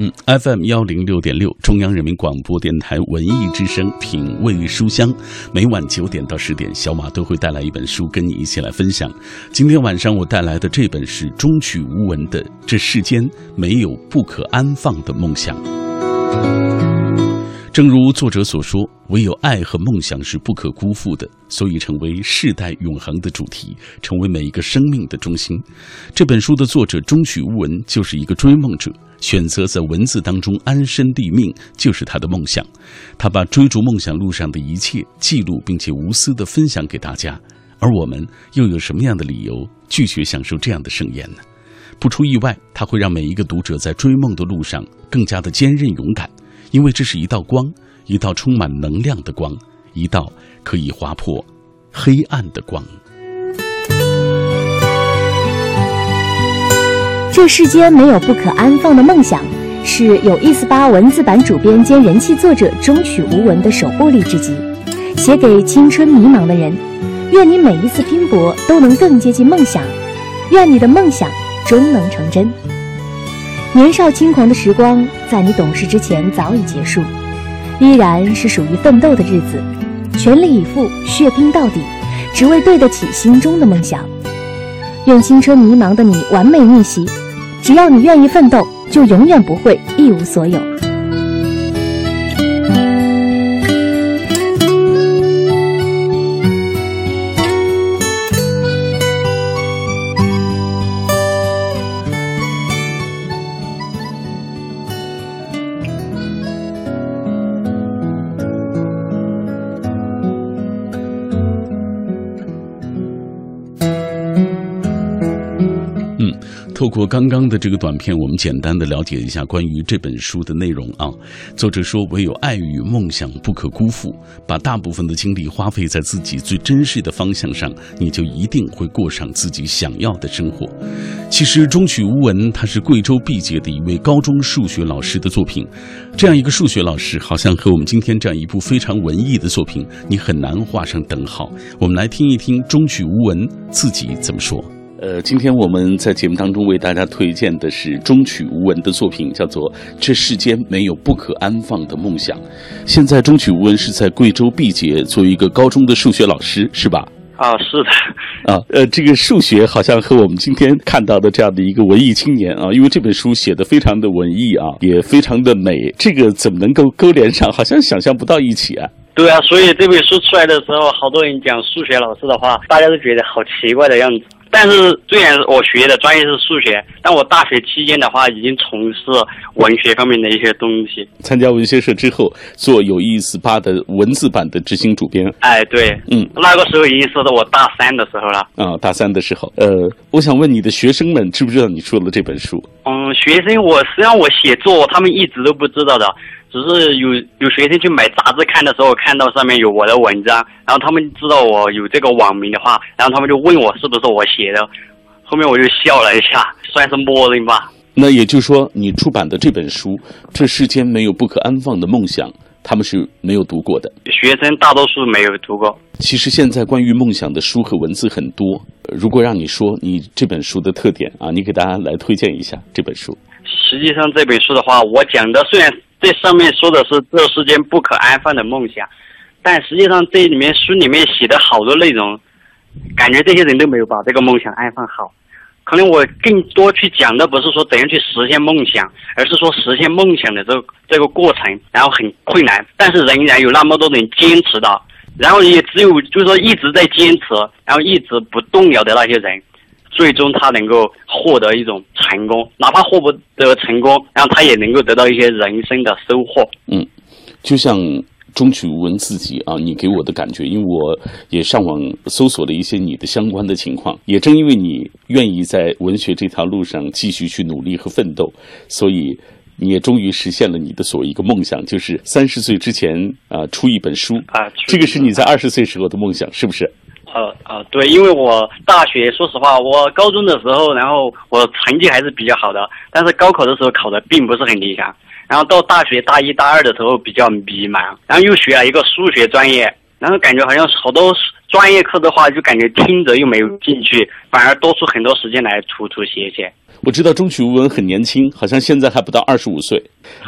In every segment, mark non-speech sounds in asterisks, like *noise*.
嗯，FM 幺零六点六，中央人民广播电台文艺之声，品味书香。每晚九点到十点，小马都会带来一本书，跟你一起来分享。今天晚上我带来的这本是中曲无闻的《这世间没有不可安放的梦想》。正如作者所说，唯有爱和梦想是不可辜负的，所以成为世代永恒的主题，成为每一个生命的中心。这本书的作者中曲无闻就是一个追梦者，选择在文字当中安身立命，就是他的梦想。他把追逐梦想路上的一切记录，并且无私的分享给大家。而我们又有什么样的理由拒绝享受这样的盛宴呢？不出意外，他会让每一个读者在追梦的路上更加的坚韧勇敢。因为这是一道光，一道充满能量的光，一道可以划破黑暗的光。这世间没有不可安放的梦想，是有意思吧文字版主编兼人气作者中曲无闻的首部励志集，写给青春迷茫的人。愿你每一次拼搏都能更接近梦想，愿你的梦想终能成真。年少轻狂的时光，在你懂事之前早已结束，依然是属于奋斗的日子，全力以赴，血拼到底，只为对得起心中的梦想。愿青春迷茫的你完美逆袭，只要你愿意奋斗，就永远不会一无所有。过刚刚的这个短片，我们简单的了解一下关于这本书的内容啊。作者说：“唯有爱与梦想不可辜负，把大部分的精力花费在自己最真实的方向上，你就一定会过上自己想要的生活。”其实，中曲无闻他是贵州毕节的一位高中数学老师的作品。这样一个数学老师，好像和我们今天这样一部非常文艺的作品，你很难画上等号。我们来听一听中曲无闻自己怎么说。呃，今天我们在节目当中为大家推荐的是中曲无闻的作品，叫做《这世间没有不可安放的梦想》。现在中曲无闻是在贵州毕节作为一个高中的数学老师，是吧？啊，是的。啊，呃，这个数学好像和我们今天看到的这样的一个文艺青年啊，因为这本书写的非常的文艺啊，也非常的美，这个怎么能够勾连上？*laughs* 好像想象不到一起啊。对啊，所以这本书出来的时候，好多人讲数学老师的话，大家都觉得好奇怪的样子。但是虽然我学的专业是数学，但我大学期间的话已经从事文学方面的一些东西。参加文学社之后，做有意思吧的文字版的执行主编。哎，对，嗯，那个时候已经是我大三的时候了。啊，大三的时候，呃，我想问你的学生们知不知道你出了这本书？嗯，学生，我实际上我写作，他们一直都不知道的。只是有有学生去买杂志看的时候，看到上面有我的文章，然后他们知道我有这个网名的话，然后他们就问我是不是我写的，后面我就笑了一下，算是默认吧。那也就是说，你出版的这本书《这世间没有不可安放的梦想》，他们是没有读过的。学生大多数没有读过。其实现在关于梦想的书和文字很多，如果让你说你这本书的特点啊，你给大家来推荐一下这本书。实际上这本书的话，我讲的虽然。这上面说的是这世间不可安放的梦想，但实际上这里面书里面写的好多内容，感觉这些人都没有把这个梦想安放好。可能我更多去讲的不是说怎样去实现梦想，而是说实现梦想的这个这个过程，然后很困难，但是仍然有那么多人坚持的，然后也只有就是说一直在坚持，然后一直不动摇的那些人。最终他能够获得一种成功，哪怕获不得成功，然后他也能够得到一些人生的收获。嗯，就像钟曲文自己啊，你给我的感觉，因为我也上网搜索了一些你的相关的情况，也正因为你愿意在文学这条路上继续去努力和奋斗，所以你也终于实现了你的所一个梦想，就是三十岁之前啊出一本书啊，这个是你在二十岁时候的梦想，是不是？呃呃，对，因为我大学说实话，我高中的时候，然后我成绩还是比较好的，但是高考的时候考的并不是很理想。然后到大学大一大二的时候比较迷茫，然后又学了一个数学专业，然后感觉好像好多专业课的话，就感觉听着又没有进去，反而多出很多时间来涂涂写写。我知道中曲无闻很年轻，好像现在还不到二十五岁，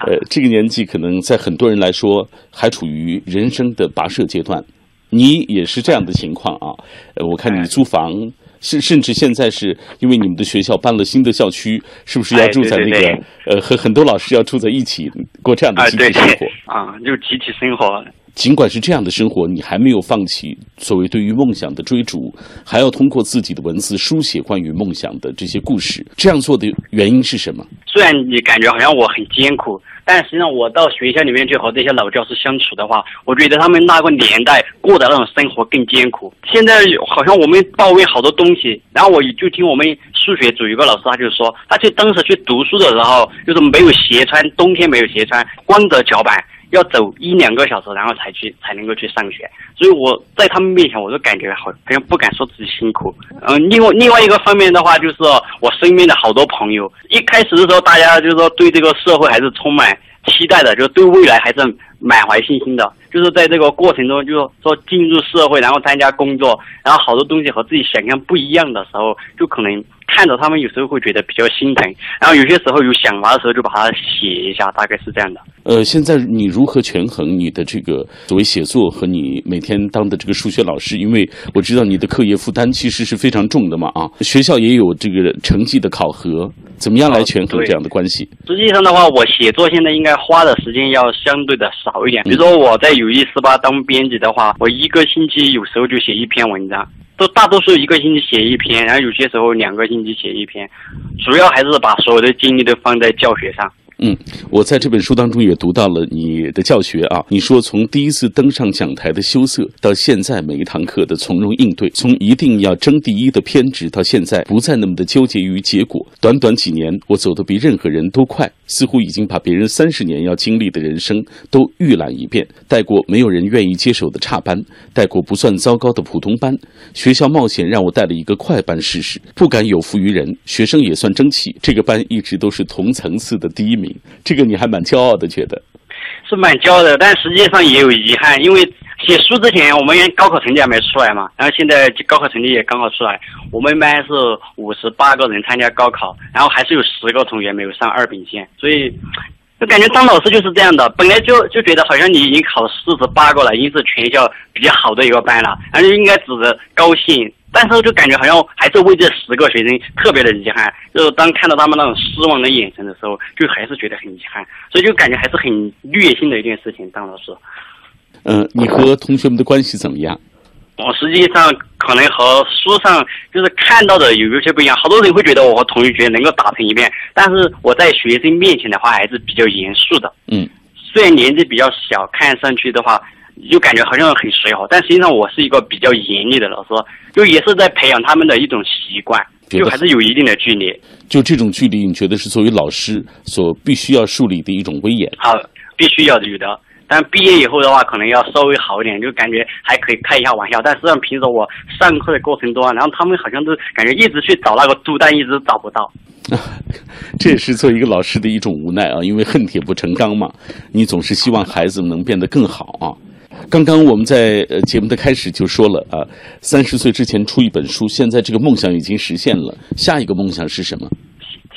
呃，这个年纪可能在很多人来说还处于人生的跋涉阶段。你也是这样的情况啊？呃，我看你租房，甚甚至现在是因为你们的学校搬了新的校区，是不是要住在那个呃和很多老师要住在一起过这样的集体生活啊？就集体生活。尽管是这样的生活，你还没有放弃所谓对于梦想的追逐，还要通过自己的文字书写关于梦想的这些故事。这样做的原因是什么？虽然你感觉好像我很艰苦，但实际上我到学校里面去和这些老教师相处的话，我觉得他们那个年代过的那种生活更艰苦。现在好像我们抱怨好多东西，然后我就听我们数学组有个老师，他就说，他去当时去读书的时候，就是没有鞋穿，冬天没有鞋穿，光着脚板。要走一两个小时，然后才去才能够去上学，所以我在他们面前，我都感觉好好像不敢说自己辛苦。嗯，另外另外一个方面的话，就是我身边的好多朋友，一开始的时候，大家就是说对这个社会还是充满期待的，就是对未来还是满怀信心的。就是在这个过程中，就是说进入社会，然后参加工作，然后好多东西和自己想象不一样的时候，就可能。看着他们有时候会觉得比较心疼，然后有些时候有想法的时候就把它写一下，大概是这样的。呃，现在你如何权衡你的这个所谓写作和你每天当的这个数学老师？因为我知道你的课业负担其实是非常重的嘛，啊，学校也有这个成绩的考核，怎么样来权衡这样的关系？实际上的话，我写作现在应该花的时间要相对的少一点。比如说我在有意思吧当编辑的话，我一个星期有时候就写一篇文章。都大多数一个星期写一篇，然后有些时候两个星期写一篇，主要还是把所有的精力都放在教学上。嗯，我在这本书当中也读到了你的教学啊。你说从第一次登上讲台的羞涩，到现在每一堂课的从容应对；从一定要争第一的偏执，到现在不再那么的纠结于结果。短短几年，我走得比任何人都快，似乎已经把别人三十年要经历的人生都预览一遍。带过没有人愿意接手的差班，带过不算糟糕的普通班。学校冒险让我带了一个快班试试，不敢有负于人，学生也算争气。这个班一直都是同层次的第一名。这个你还蛮骄傲的，觉得是蛮骄傲的，但实际上也有遗憾，因为写书之前我们高考成绩还没出来嘛，然后现在高考成绩也刚好出来，我们班是五十八个人参加高考，然后还是有十个同学没有上二本线，所以就感觉当老师就是这样的，本来就就觉得好像你已经考四十八个了，已经是全校比较好的一个班了，然后应该值得高兴。但是就感觉好像还是为这十个学生特别的遗憾，就是当看到他们那种失望的眼神的时候，就还是觉得很遗憾，所以就感觉还是很虐心的一件事情。当老师，嗯，你和同学们的关系怎么样？我实际上可能和书上就是看到的有有些不一样。好多人会觉得我和同学能够打成一片，但是我在学生面前的话还是比较严肃的。嗯，虽然年纪比较小，看上去的话。就感觉好像很随和，但实际上我是一个比较严厉的老师，就也是在培养他们的一种习惯，就还是有一定的距离。就这种距离，你觉得是作为老师所必须要树立的一种威严？好，必须要有的。但毕业以后的话，可能要稍微好一点，就感觉还可以开一下玩笑。但实际上平时我上课的过程中，然后他们好像都感觉一直去找那个猪蛋，一直找不到。*laughs* 这也是做一个老师的一种无奈啊，因为恨铁不成钢嘛。你总是希望孩子能变得更好啊。刚刚我们在呃节目的开始就说了啊，三十岁之前出一本书，现在这个梦想已经实现了。下一个梦想是什么？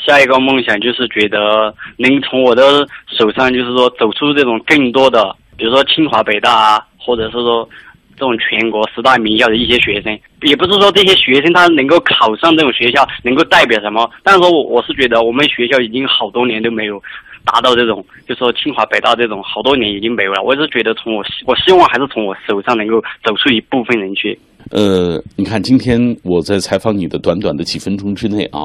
下一个梦想就是觉得能从我的手上，就是说走出这种更多的，比如说清华、北大啊，或者是说这种全国十大名校的一些学生。也不是说这些学生他能够考上这种学校能够代表什么，但是说我我是觉得我们学校已经好多年都没有。达到这种，就说清华北大这种，好多年已经没有了。我是觉得从我，我希望还是从我手上能够走出一部分人去。呃，你看，今天我在采访你的短短的几分钟之内啊，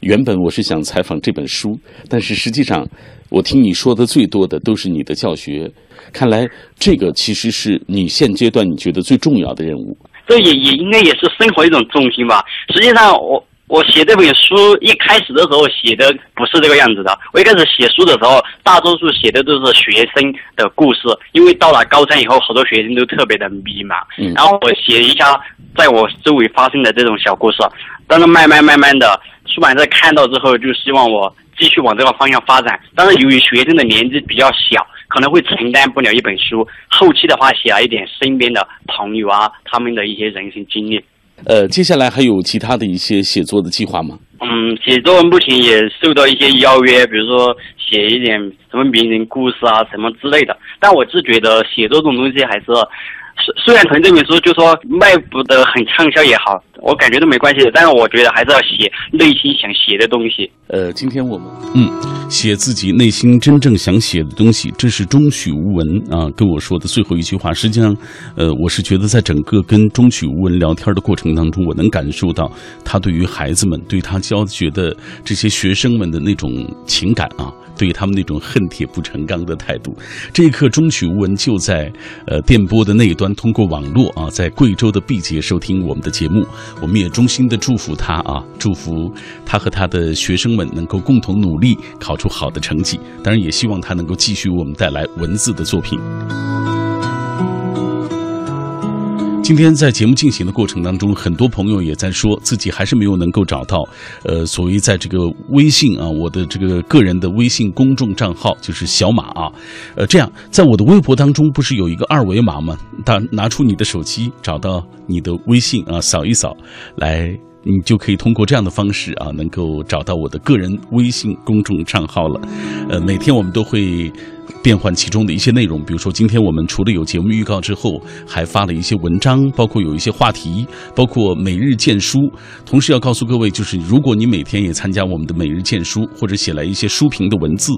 原本我是想采访这本书，但是实际上，我听你说的最多的都是你的教学。看来这个其实是你现阶段你觉得最重要的任务。这也也应该也是生活一种重心吧。实际上我。我写这本书一开始的时候写的不是这个样子的。我一开始写书的时候，大多数写的都是学生的故事，因为到了高三以后，好多学生都特别的迷茫。然后我写一下在我周围发生的这种小故事。但是慢慢慢慢的，出版社看到之后，就希望我继续往这个方向发展。但是由于学生的年纪比较小，可能会承担不了一本书。后期的话，写了一点身边的朋友啊，他们的一些人生经历。呃，接下来还有其他的一些写作的计划吗？嗯，写作目前也受到一些邀约，比如说写一点什么名人故事啊，什么之类的。但我是觉得写作这种东西还是。虽虽然从这本书就说卖不得很畅销也好，我感觉都没关系。但是我觉得还是要写内心想写的东西。呃，今天我们嗯，写自己内心真正想写的东西，这是中许无闻啊跟我说的最后一句话。实际上，呃，我是觉得在整个跟中许无闻聊天的过程当中，我能感受到他对于孩子们、对他教学的这些学生们的那种情感啊。对他们那种恨铁不成钢的态度，这一刻，中曲无闻就在呃电波的那一端，通过网络啊，在贵州的毕节收听我们的节目。我们也衷心的祝福他啊，祝福他和他的学生们能够共同努力，考出好的成绩。当然，也希望他能够继续为我们带来文字的作品。今天在节目进行的过程当中，很多朋友也在说自己还是没有能够找到，呃，所谓在这个微信啊，我的这个个人的微信公众账号就是小马啊，呃，这样在我的微博当中不是有一个二维码吗？大拿出你的手机，找到你的微信啊，扫一扫，来，你就可以通过这样的方式啊，能够找到我的个人微信公众账号了。呃，每天我们都会。变换其中的一些内容，比如说今天我们除了有节目预告之后，还发了一些文章，包括有一些话题，包括每日荐书。同时要告诉各位，就是如果你每天也参加我们的每日荐书，或者写来一些书评的文字，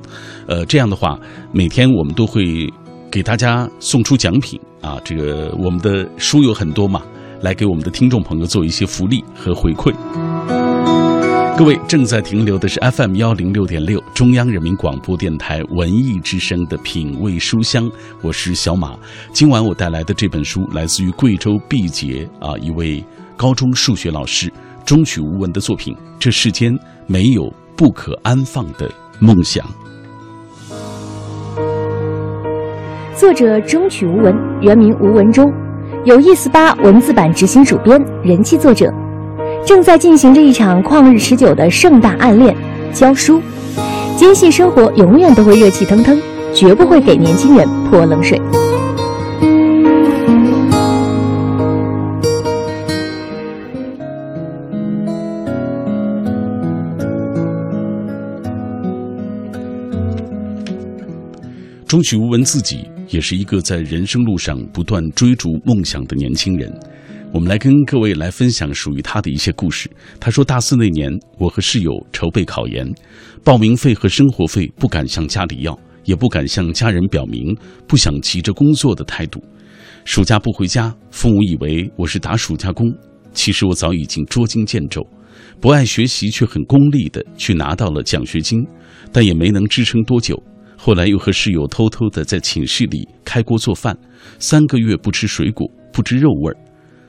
呃，这样的话，每天我们都会给大家送出奖品啊。这个我们的书有很多嘛，来给我们的听众朋友做一些福利和回馈。各位正在停留的是 FM 幺零六点六中央人民广播电台文艺之声的品味书香，我是小马。今晚我带来的这本书来自于贵州毕节啊一位高中数学老师中曲无闻的作品《这世间没有不可安放的梦想》。作者中曲无闻，原名吴文中，有意思吧文字版执行主编，人气作者。正在进行着一场旷日持久的盛大暗恋，教书，坚信生活永远都会热气腾腾，绝不会给年轻人泼冷水。钟许无闻自己也是一个在人生路上不断追逐梦想的年轻人。我们来跟各位来分享属于他的一些故事。他说，大四那年，我和室友筹备考研，报名费和生活费不敢向家里要，也不敢向家人表明不想急着工作的态度。暑假不回家，父母以为我是打暑假工，其实我早已经捉襟见肘。不爱学习却很功利的去拿到了奖学金，但也没能支撑多久。后来又和室友偷偷的在寝室里开锅做饭，三个月不吃水果，不知肉味儿。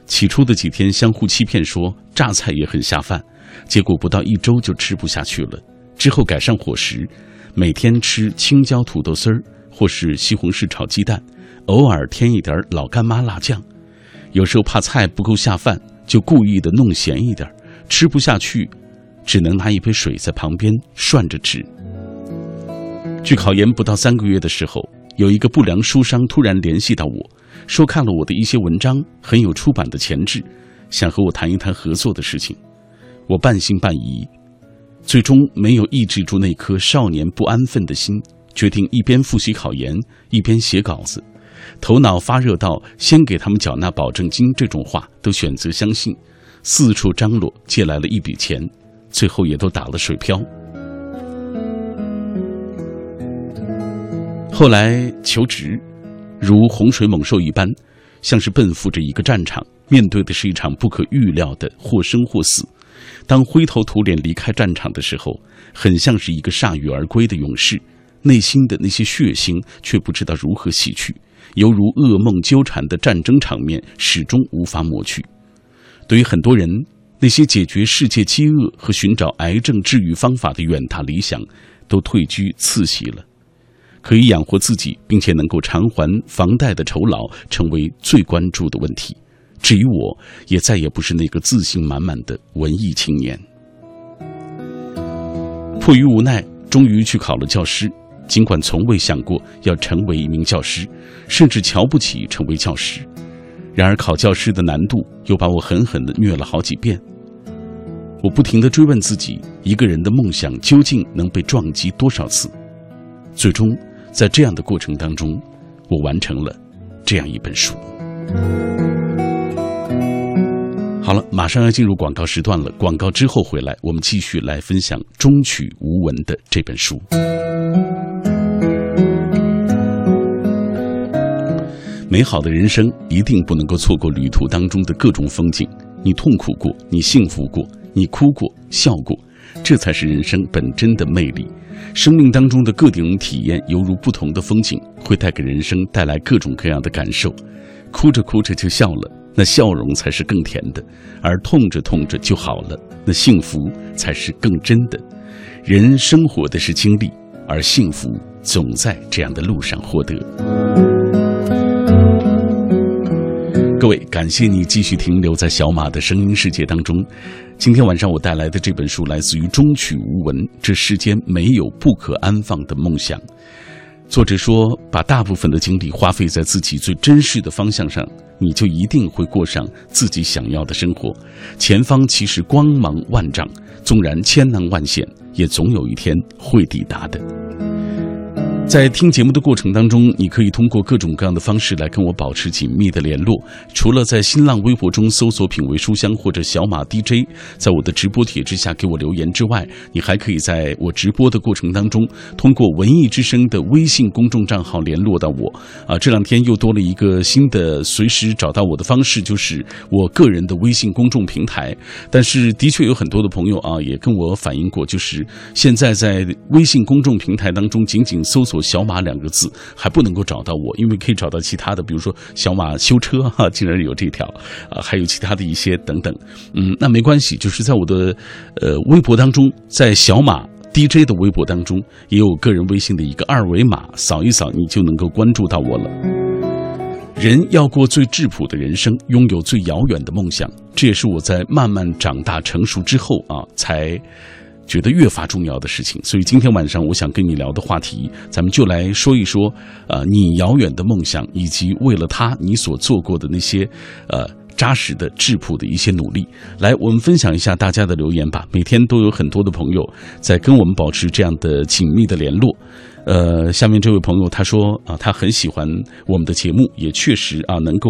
起初的几天，相互欺骗说榨菜也很下饭，结果不到一周就吃不下去了。之后改善伙食，每天吃青椒土豆丝儿或是西红柿炒鸡蛋，偶尔添一点老干妈辣酱。有时候怕菜不够下饭，就故意的弄咸一点，吃不下去，只能拿一杯水在旁边涮着吃。距考研不到三个月的时候，有一个不良书商突然联系到我。说看了我的一些文章，很有出版的潜质，想和我谈一谈合作的事情。我半信半疑，最终没有抑制住那颗少年不安分的心，决定一边复习考研，一边写稿子。头脑发热到先给他们缴纳保证金这种话都选择相信，四处张罗借来了一笔钱，最后也都打了水漂。后来求职。如洪水猛兽一般，像是奔赴着一个战场，面对的是一场不可预料的或生或死。当灰头土脸离开战场的时候，很像是一个铩羽而归的勇士，内心的那些血腥却不知道如何洗去，犹如噩梦纠缠的战争场面始终无法抹去。对于很多人，那些解决世界饥饿和寻找癌症治愈方法的远大理想，都退居次席了。可以养活自己，并且能够偿还房贷的酬劳，成为最关注的问题。至于我，也再也不是那个自信满满的文艺青年。迫于无奈，终于去考了教师。尽管从未想过要成为一名教师，甚至瞧不起成为教师。然而，考教师的难度又把我狠狠地虐了好几遍。我不停地追问自己：一个人的梦想究竟能被撞击多少次？最终，在这样的过程当中，我完成了这样一本书。好了，马上要进入广告时段了。广告之后回来，我们继续来分享中曲无闻的这本书。美好的人生一定不能够错过旅途当中的各种风景。你痛苦过，你幸福过，你哭过，笑过，这才是人生本真的魅力。生命当中的各种体验，犹如不同的风景，会带给人生带来各种各样的感受。哭着哭着就笑了。那笑容才是更甜的，而痛着痛着就好了，那幸福才是更真的。人生活的是经历，而幸福总在这样的路上获得。各位，感谢你继续停留在小马的声音世界当中。今天晚上我带来的这本书来自于中曲无闻，这世间没有不可安放的梦想。作者说：“把大部分的精力花费在自己最珍视的方向上，你就一定会过上自己想要的生活。前方其实光芒万丈，纵然千难万险，也总有一天会抵达的。”在听节目的过程当中，你可以通过各种各样的方式来跟我保持紧密的联络。除了在新浪微博中搜索“品味书香”或者“小马 DJ”，在我的直播帖之下给我留言之外，你还可以在我直播的过程当中，通过“文艺之声”的微信公众账号联络到我。啊，这两天又多了一个新的随时找到我的方式，就是我个人的微信公众平台。但是，的确有很多的朋友啊，也跟我反映过，就是现在在微信公众平台当中，仅仅搜索。小马两个字还不能够找到我，因为可以找到其他的，比如说小马修车 *laughs* 哈，竟然有这条啊，还有其他的一些等等。嗯，那没关系，就是在我的呃微博当中，在小马 DJ 的微博当中，也有个人微信的一个二维码，扫一扫你就能够关注到我了。人要过最质朴的人生，拥有最遥远的梦想，这也是我在慢慢长大成熟之后啊才。觉得越发重要的事情，所以今天晚上我想跟你聊的话题，咱们就来说一说，呃，你遥远的梦想，以及为了他你所做过的那些，呃，扎实的质朴的一些努力。来，我们分享一下大家的留言吧。每天都有很多的朋友在跟我们保持这样的紧密的联络。呃，下面这位朋友他说啊，他很喜欢我们的节目，也确实啊能够，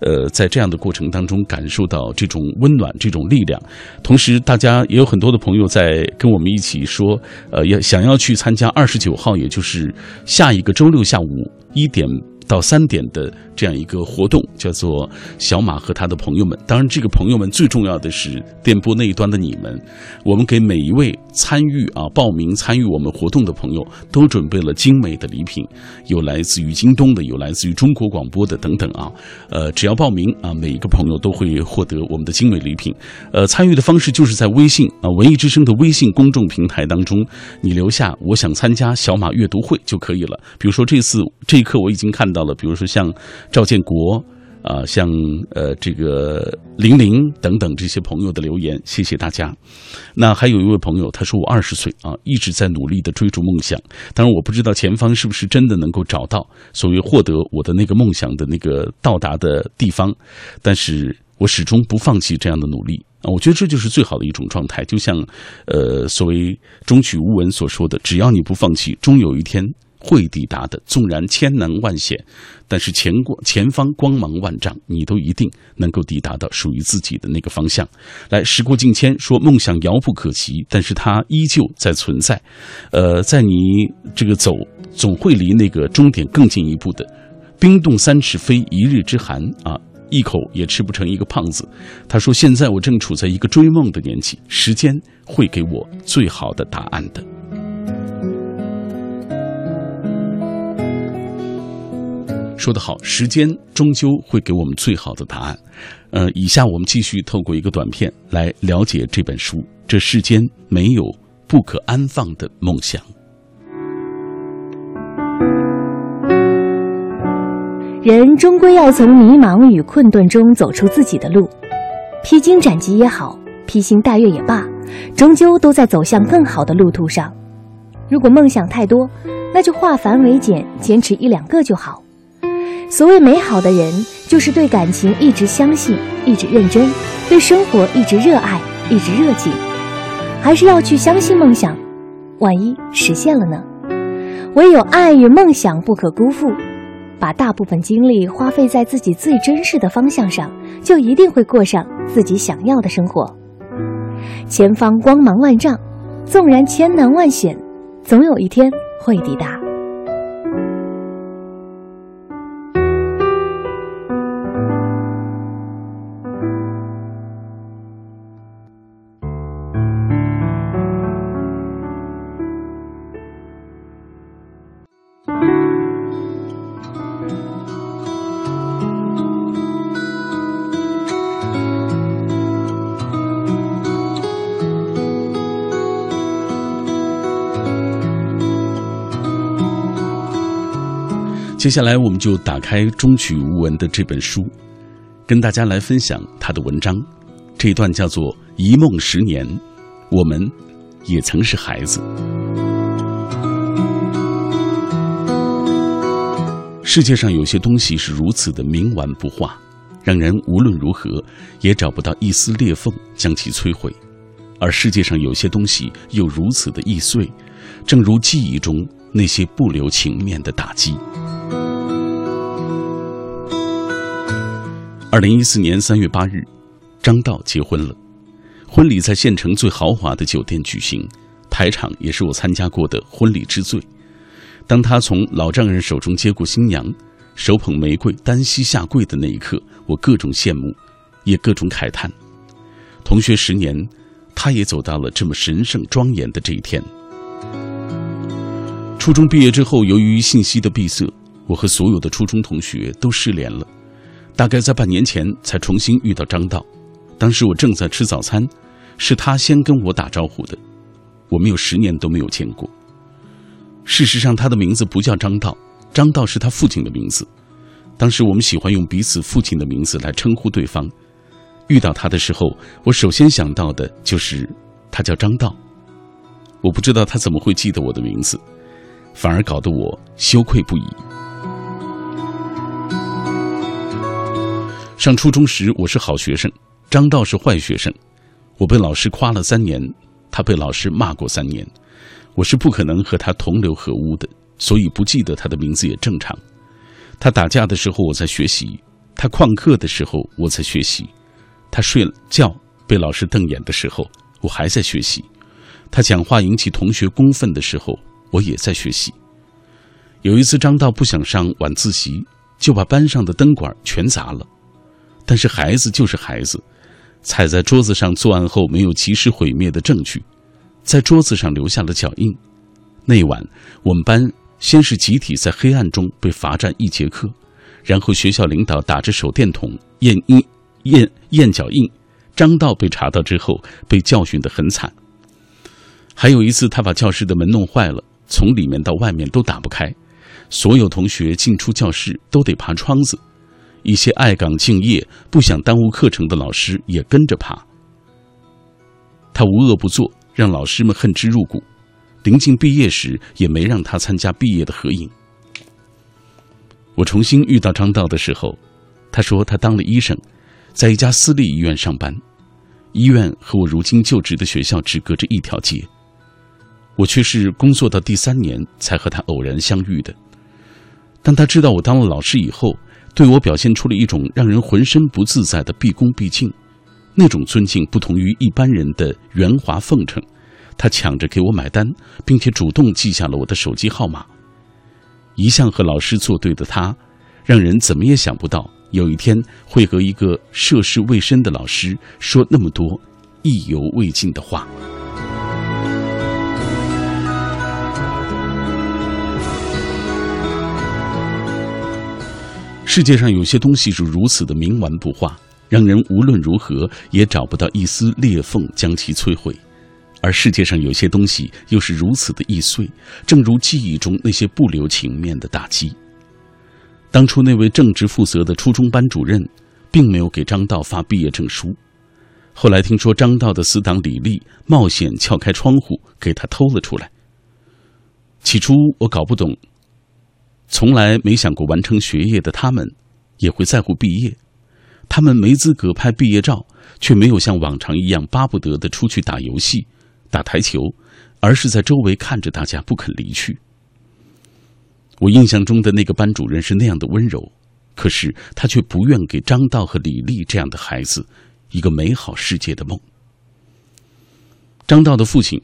呃，在这样的过程当中感受到这种温暖、这种力量。同时，大家也有很多的朋友在跟我们一起说，呃，要想要去参加二十九号，也就是下一个周六下午一点。到三点的这样一个活动，叫做小马和他的朋友们。当然，这个朋友们最重要的是电波那一端的你们。我们给每一位参与啊报名参与我们活动的朋友，都准备了精美的礼品，有来自于京东的，有来自于中国广播的等等啊。呃，只要报名啊，每一个朋友都会获得我们的精美礼品。呃，参与的方式就是在微信啊文艺之声的微信公众平台当中，你留下我想参加小马阅读会就可以了。比如说这次这一刻我已经看到。了，比如说像赵建国啊，像呃这个玲玲等等这些朋友的留言，谢谢大家。那还有一位朋友，他说我二十岁啊，一直在努力的追逐梦想，当然我不知道前方是不是真的能够找到所谓获得我的那个梦想的那个到达的地方，但是我始终不放弃这样的努力啊，我觉得这就是最好的一种状态。就像呃所谓中曲无闻所说的，只要你不放弃，终有一天。会抵达的，纵然千难万险，但是前光前方光芒万丈，你都一定能够抵达到属于自己的那个方向。来，时过境迁，说梦想遥不可及，但是它依旧在存在。呃，在你这个走，总会离那个终点更进一步的。冰冻三尺非一日之寒啊，一口也吃不成一个胖子。他说：“现在我正处在一个追梦的年纪，时间会给我最好的答案的。”说得好，时间终究会给我们最好的答案。呃，以下我们继续透过一个短片来了解这本书。这世间没有不可安放的梦想。人终归要从迷茫与困顿中走出自己的路，披荆斩棘也好，披星戴月也罢，终究都在走向更好的路途上。如果梦想太多，那就化繁为简，坚持一两个就好。所谓美好的人，就是对感情一直相信，一直认真，对生活一直热爱，一直热情。还是要去相信梦想，万一实现了呢？唯有爱与梦想不可辜负，把大部分精力花费在自己最珍视的方向上，就一定会过上自己想要的生活。前方光芒万丈，纵然千难万险，总有一天会抵达。接下来，我们就打开中曲无闻的这本书，跟大家来分享他的文章。这一段叫做“一梦十年，我们也曾是孩子”。世界上有些东西是如此的冥顽不化，让人无论如何也找不到一丝裂缝将其摧毁；而世界上有些东西又如此的易碎，正如记忆中那些不留情面的打击。二零一四年三月八日，张道结婚了。婚礼在县城最豪华的酒店举行，台场也是我参加过的婚礼之最。当他从老丈人手中接过新娘，手捧玫瑰单膝下跪的那一刻，我各种羡慕，也各种慨叹。同学十年，他也走到了这么神圣庄严的这一天。初中毕业之后，由于信息的闭塞，我和所有的初中同学都失联了。大概在半年前才重新遇到张道，当时我正在吃早餐，是他先跟我打招呼的。我们有十年都没有见过。事实上，他的名字不叫张道，张道是他父亲的名字。当时我们喜欢用彼此父亲的名字来称呼对方。遇到他的时候，我首先想到的就是他叫张道。我不知道他怎么会记得我的名字，反而搞得我羞愧不已。上初中时，我是好学生，张道是坏学生。我被老师夸了三年，他被老师骂过三年。我是不可能和他同流合污的，所以不记得他的名字也正常。他打架的时候我在学习，他旷课的时候我在学习，他睡觉被老师瞪眼的时候我还在学习，他讲话引起同学公愤的时候我也在学习。有一次，张道不想上晚自习，就把班上的灯管全砸了。但是孩子就是孩子，踩在桌子上作案后没有及时毁灭的证据，在桌子上留下了脚印。那晚，我们班先是集体在黑暗中被罚站一节课，然后学校领导打着手电筒验印、验验脚印。张道被查到之后，被教训得很惨。还有一次，他把教室的门弄坏了，从里面到外面都打不开，所有同学进出教室都得爬窗子。一些爱岗敬业、不想耽误课程的老师也跟着爬。他无恶不作，让老师们恨之入骨。临近毕业时，也没让他参加毕业的合影。我重新遇到张道的时候，他说他当了医生，在一家私立医院上班。医院和我如今就职的学校只隔着一条街。我却是工作到第三年才和他偶然相遇的。当他知道我当了老师以后，对我表现出了一种让人浑身不自在的毕恭毕敬，那种尊敬不同于一般人的圆滑奉承。他抢着给我买单，并且主动记下了我的手机号码。一向和老师作对的他，让人怎么也想不到有一天会和一个涉世未深的老师说那么多意犹未尽的话。世界上有些东西是如此的冥顽不化，让人无论如何也找不到一丝裂缝将其摧毁；而世界上有些东西又是如此的易碎，正如记忆中那些不留情面的打击。当初那位正直负责的初中班主任，并没有给张道发毕业证书。后来听说张道的死党李丽冒险撬开窗户给他偷了出来。起初我搞不懂，从来没想过完成学业的他们也会在乎毕业。他们没资格拍毕业照，却没有像往常一样巴不得的出去打游戏、打台球，而是在周围看着大家不肯离去。我印象中的那个班主任是那样的温柔，可是他却不愿给张道和李丽这样的孩子一个美好世界的梦。张道的父亲，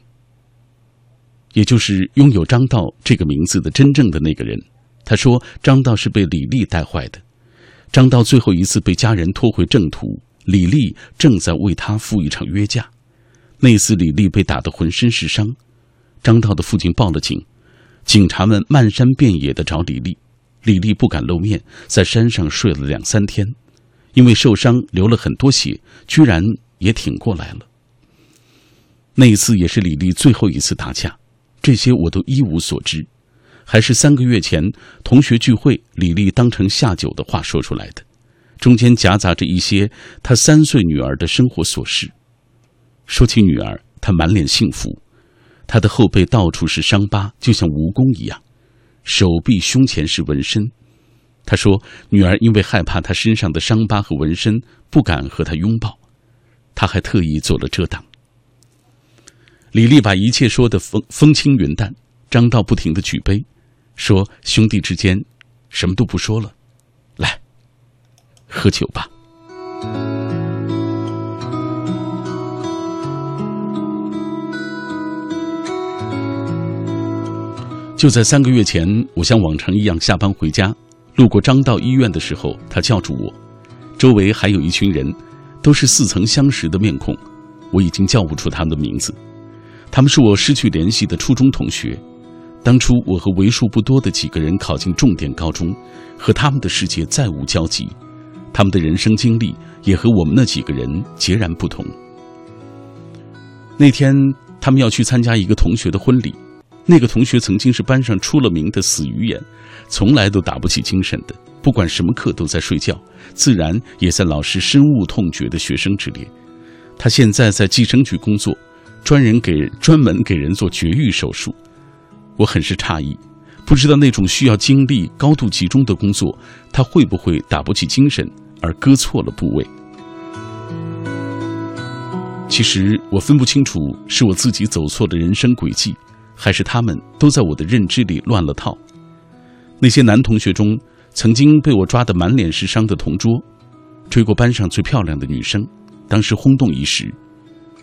也就是拥有张道这个名字的真正的那个人，他说张道是被李丽带坏的。张道最后一次被家人拖回正途，李丽正在为他赴一场约架。那次李丽被打得浑身是伤，张道的父亲报了警，警察们漫山遍野的找李丽，李丽不敢露面，在山上睡了两三天，因为受伤流了很多血，居然也挺过来了。那一次也是李丽最后一次打架，这些我都一无所知。还是三个月前同学聚会，李丽当成下酒的话说出来的，中间夹杂着一些她三岁女儿的生活琐事。说起女儿，她满脸幸福，她的后背到处是伤疤，就像蜈蚣一样，手臂、胸前是纹身。她说，女儿因为害怕她身上的伤疤和纹身，不敢和她拥抱，她还特意做了遮挡。李丽把一切说得风风轻云淡，张道不停的举杯。说兄弟之间，什么都不说了，来，喝酒吧。就在三个月前，我像往常一样下班回家，路过张道医院的时候，他叫住我，周围还有一群人，都是似曾相识的面孔，我已经叫不出他们的名字，他们是我失去联系的初中同学。当初我和为数不多的几个人考进重点高中，和他们的世界再无交集，他们的人生经历也和我们那几个人截然不同。那天他们要去参加一个同学的婚礼，那个同学曾经是班上出了名的死鱼眼，从来都打不起精神的，不管什么课都在睡觉，自然也在老师深恶痛绝的学生之列。他现在在计生局工作，专人给专门给人做绝育手术。我很是诧异，不知道那种需要精力高度集中的工作，他会不会打不起精神而割错了部位？其实我分不清楚是我自己走错了人生轨迹，还是他们都在我的认知里乱了套。那些男同学中，曾经被我抓得满脸是伤的同桌，追过班上最漂亮的女生，当时轰动一时，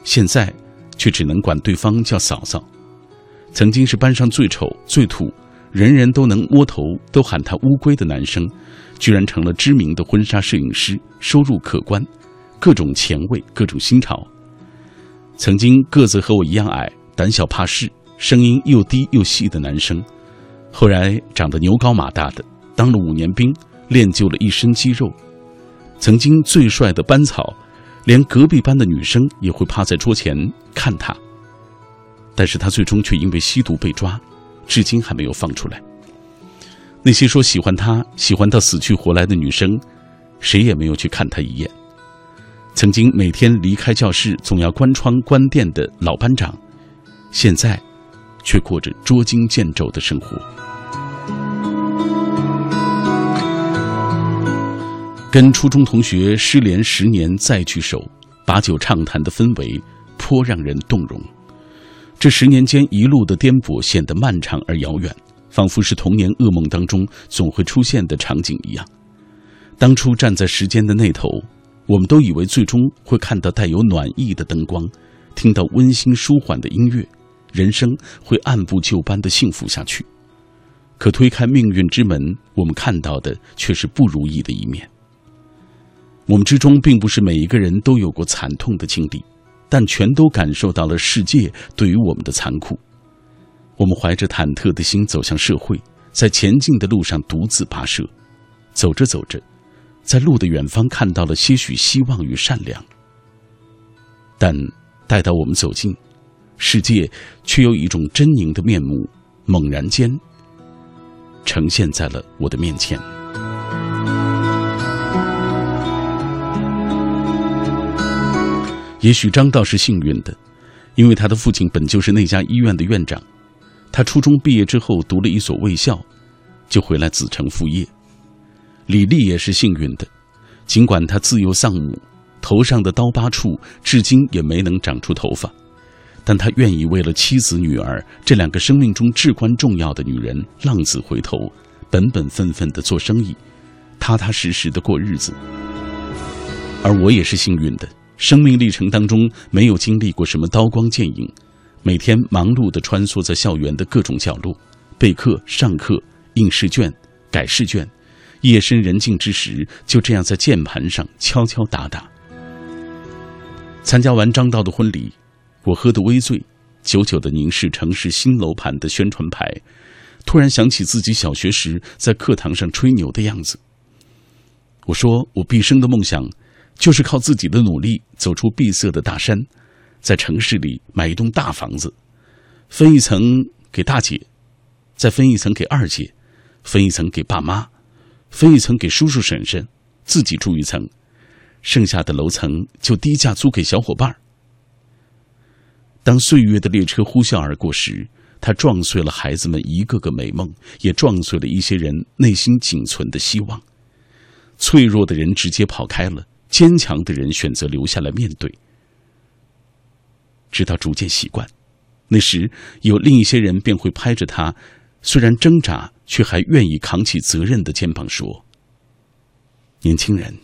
现在却只能管对方叫嫂嫂。曾经是班上最丑、最土，人人都能摸头、都喊他乌龟的男生，居然成了知名的婚纱摄影师，收入可观，各种前卫，各种新潮。曾经个子和我一样矮、胆小怕事、声音又低又细的男生，后来长得牛高马大的，当了五年兵，练就了一身肌肉。曾经最帅的班草，连隔壁班的女生也会趴在桌前看他。但是他最终却因为吸毒被抓，至今还没有放出来。那些说喜欢他、喜欢到死去活来的女生，谁也没有去看他一眼。曾经每天离开教室总要关窗关店的老班长，现在却过着捉襟见肘的生活。跟初中同学失联十年再聚首，把酒畅谈的氛围颇让人动容。这十年间一路的颠簸显得漫长而遥远，仿佛是童年噩梦当中总会出现的场景一样。当初站在时间的那头，我们都以为最终会看到带有暖意的灯光，听到温馨舒缓的音乐，人生会按部就班的幸福下去。可推开命运之门，我们看到的却是不如意的一面。我们之中并不是每一个人都有过惨痛的经历。但全都感受到了世界对于我们的残酷。我们怀着忐忑的心走向社会，在前进的路上独自跋涉。走着走着，在路的远方看到了些许希望与善良。但待到我们走近，世界却有一种狰狞的面目，猛然间呈现在了我的面前。也许张道是幸运的，因为他的父亲本就是那家医院的院长。他初中毕业之后读了一所卫校，就回来子承父业。李丽也是幸运的，尽管她自幼丧母，头上的刀疤处至今也没能长出头发，但她愿意为了妻子、女儿这两个生命中至关重要的女人浪子回头，本本分分的做生意，踏踏实实的过日子。而我也是幸运的，生命历程当中没有经历过什么刀光剑影，每天忙碌的穿梭在校园的各种角落，备课、上课、印试卷、改试卷。夜深人静之时，就这样在键盘上敲敲打打。参加完张道的婚礼，我喝得微醉，久久的凝视城市新楼盘的宣传牌，突然想起自己小学时在课堂上吹牛的样子。我说，我毕生的梦想，就是靠自己的努力走出闭塞的大山，在城市里买一栋大房子，分一层给大姐，再分一层给二姐，分一层给爸妈。分一层给叔叔婶婶，自己住一层，剩下的楼层就低价租给小伙伴当岁月的列车呼啸而过时，它撞碎了孩子们一个个美梦，也撞碎了一些人内心仅存的希望。脆弱的人直接跑开了，坚强的人选择留下来面对。直到逐渐习惯，那时有另一些人便会拍着他，虽然挣扎。却还愿意扛起责任的肩膀说：“年轻人，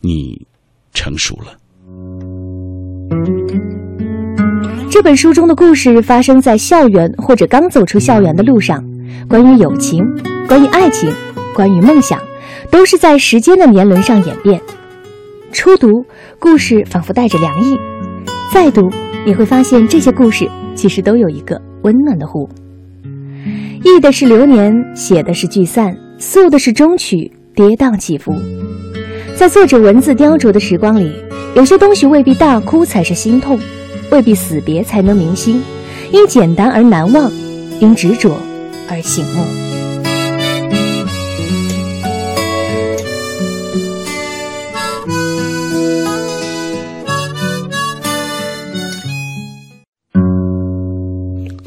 你成熟了。”这本书中的故事发生在校园或者刚走出校园的路上，关于友情，关于爱情，关于梦想，都是在时间的年轮上演变。初读故事仿佛带着凉意，再读你会发现这些故事其实都有一个温暖的湖。忆的是流年，写的是聚散，诉的是终曲，跌宕起伏。在作者文字雕琢的时光里，有些东西未必大哭才是心痛，未必死别才能铭心，因简单而难忘，因执着而醒目。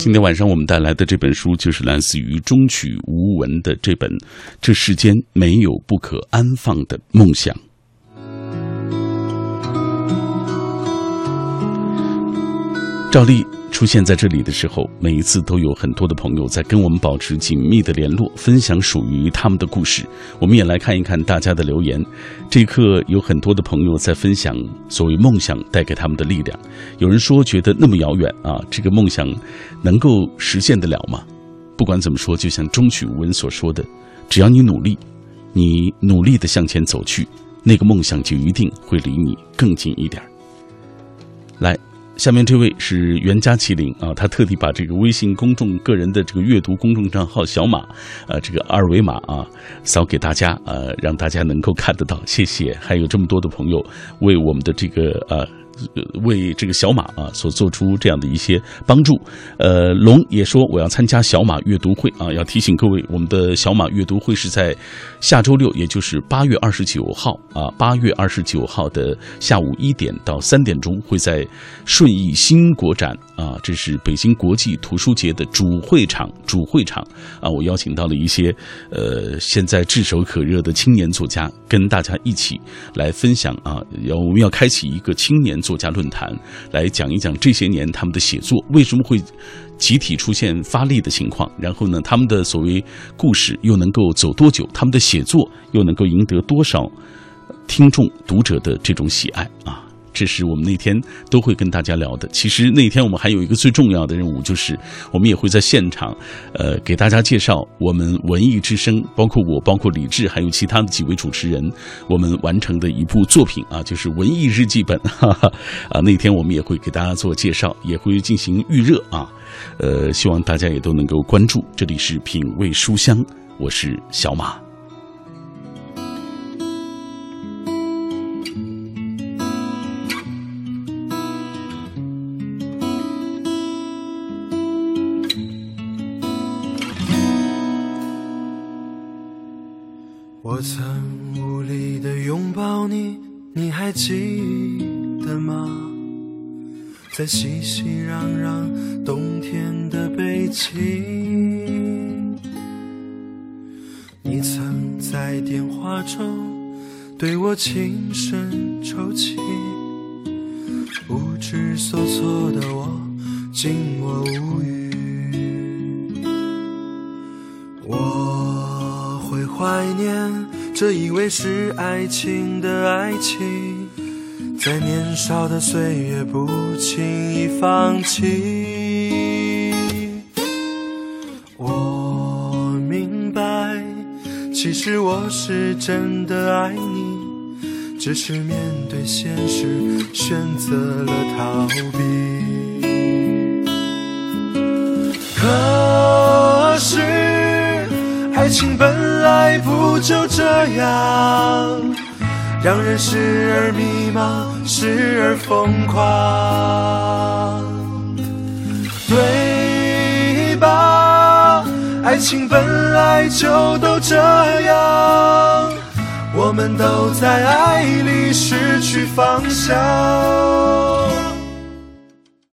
今天晚上我们带来的这本书，就是来自于中曲无闻的这本《这世间没有不可安放的梦想》。赵丽。出现在这里的时候，每一次都有很多的朋友在跟我们保持紧密的联络，分享属于他们的故事。我们也来看一看大家的留言。这一刻，有很多的朋友在分享所谓梦想带给他们的力量。有人说，觉得那么遥远啊，这个梦想能够实现得了吗？不管怎么说，就像中曲无闻所说的，只要你努力，你努力的向前走去，那个梦想就一定会离你更近一点来。下面这位是袁佳麒麟啊，他特地把这个微信公众个人的这个阅读公众账号小马，呃，这个二维码啊，扫给大家，呃，让大家能够看得到，谢谢。还有这么多的朋友为我们的这个呃。为这个小马啊所做出这样的一些帮助，呃，龙也说我要参加小马阅读会啊，要提醒各位，我们的小马阅读会是在下周六，也就是八月二十九号啊，八月二十九号的下午一点到三点钟，会在顺义新国展啊，这是北京国际图书节的主会场，主会场啊，我邀请到了一些呃现在炙手可热的青年作家，跟大家一起来分享啊，要我们要开启一个青年。作家论坛来讲一讲这些年他们的写作为什么会集体出现发力的情况，然后呢，他们的所谓故事又能够走多久？他们的写作又能够赢得多少听众读者的这种喜爱啊？这是我们那天都会跟大家聊的。其实那天我们还有一个最重要的任务，就是我们也会在现场，呃，给大家介绍我们文艺之声，包括我，包括李志，还有其他的几位主持人，我们完成的一部作品啊，*laughs* 就是文艺日记本。哈 *laughs* 哈啊，那天我们也会给大家做介绍，也会进行预热啊。呃，希望大家也都能够关注。这里是品味书香，我是小马。还记得吗？在熙熙攘攘冬天的北京。你曾在电话中对我轻声抽泣，不知所措的我静默无语。我会怀念这以为是爱情的爱情。在年少的岁月，不轻易放弃。我明白，其实我是真的爱你，只是面对现实，选择了逃避。可是，爱情本来不就这样？让人时而迷茫，时而疯狂，对吧？爱情本来就都这样，我们都在爱里失去方向。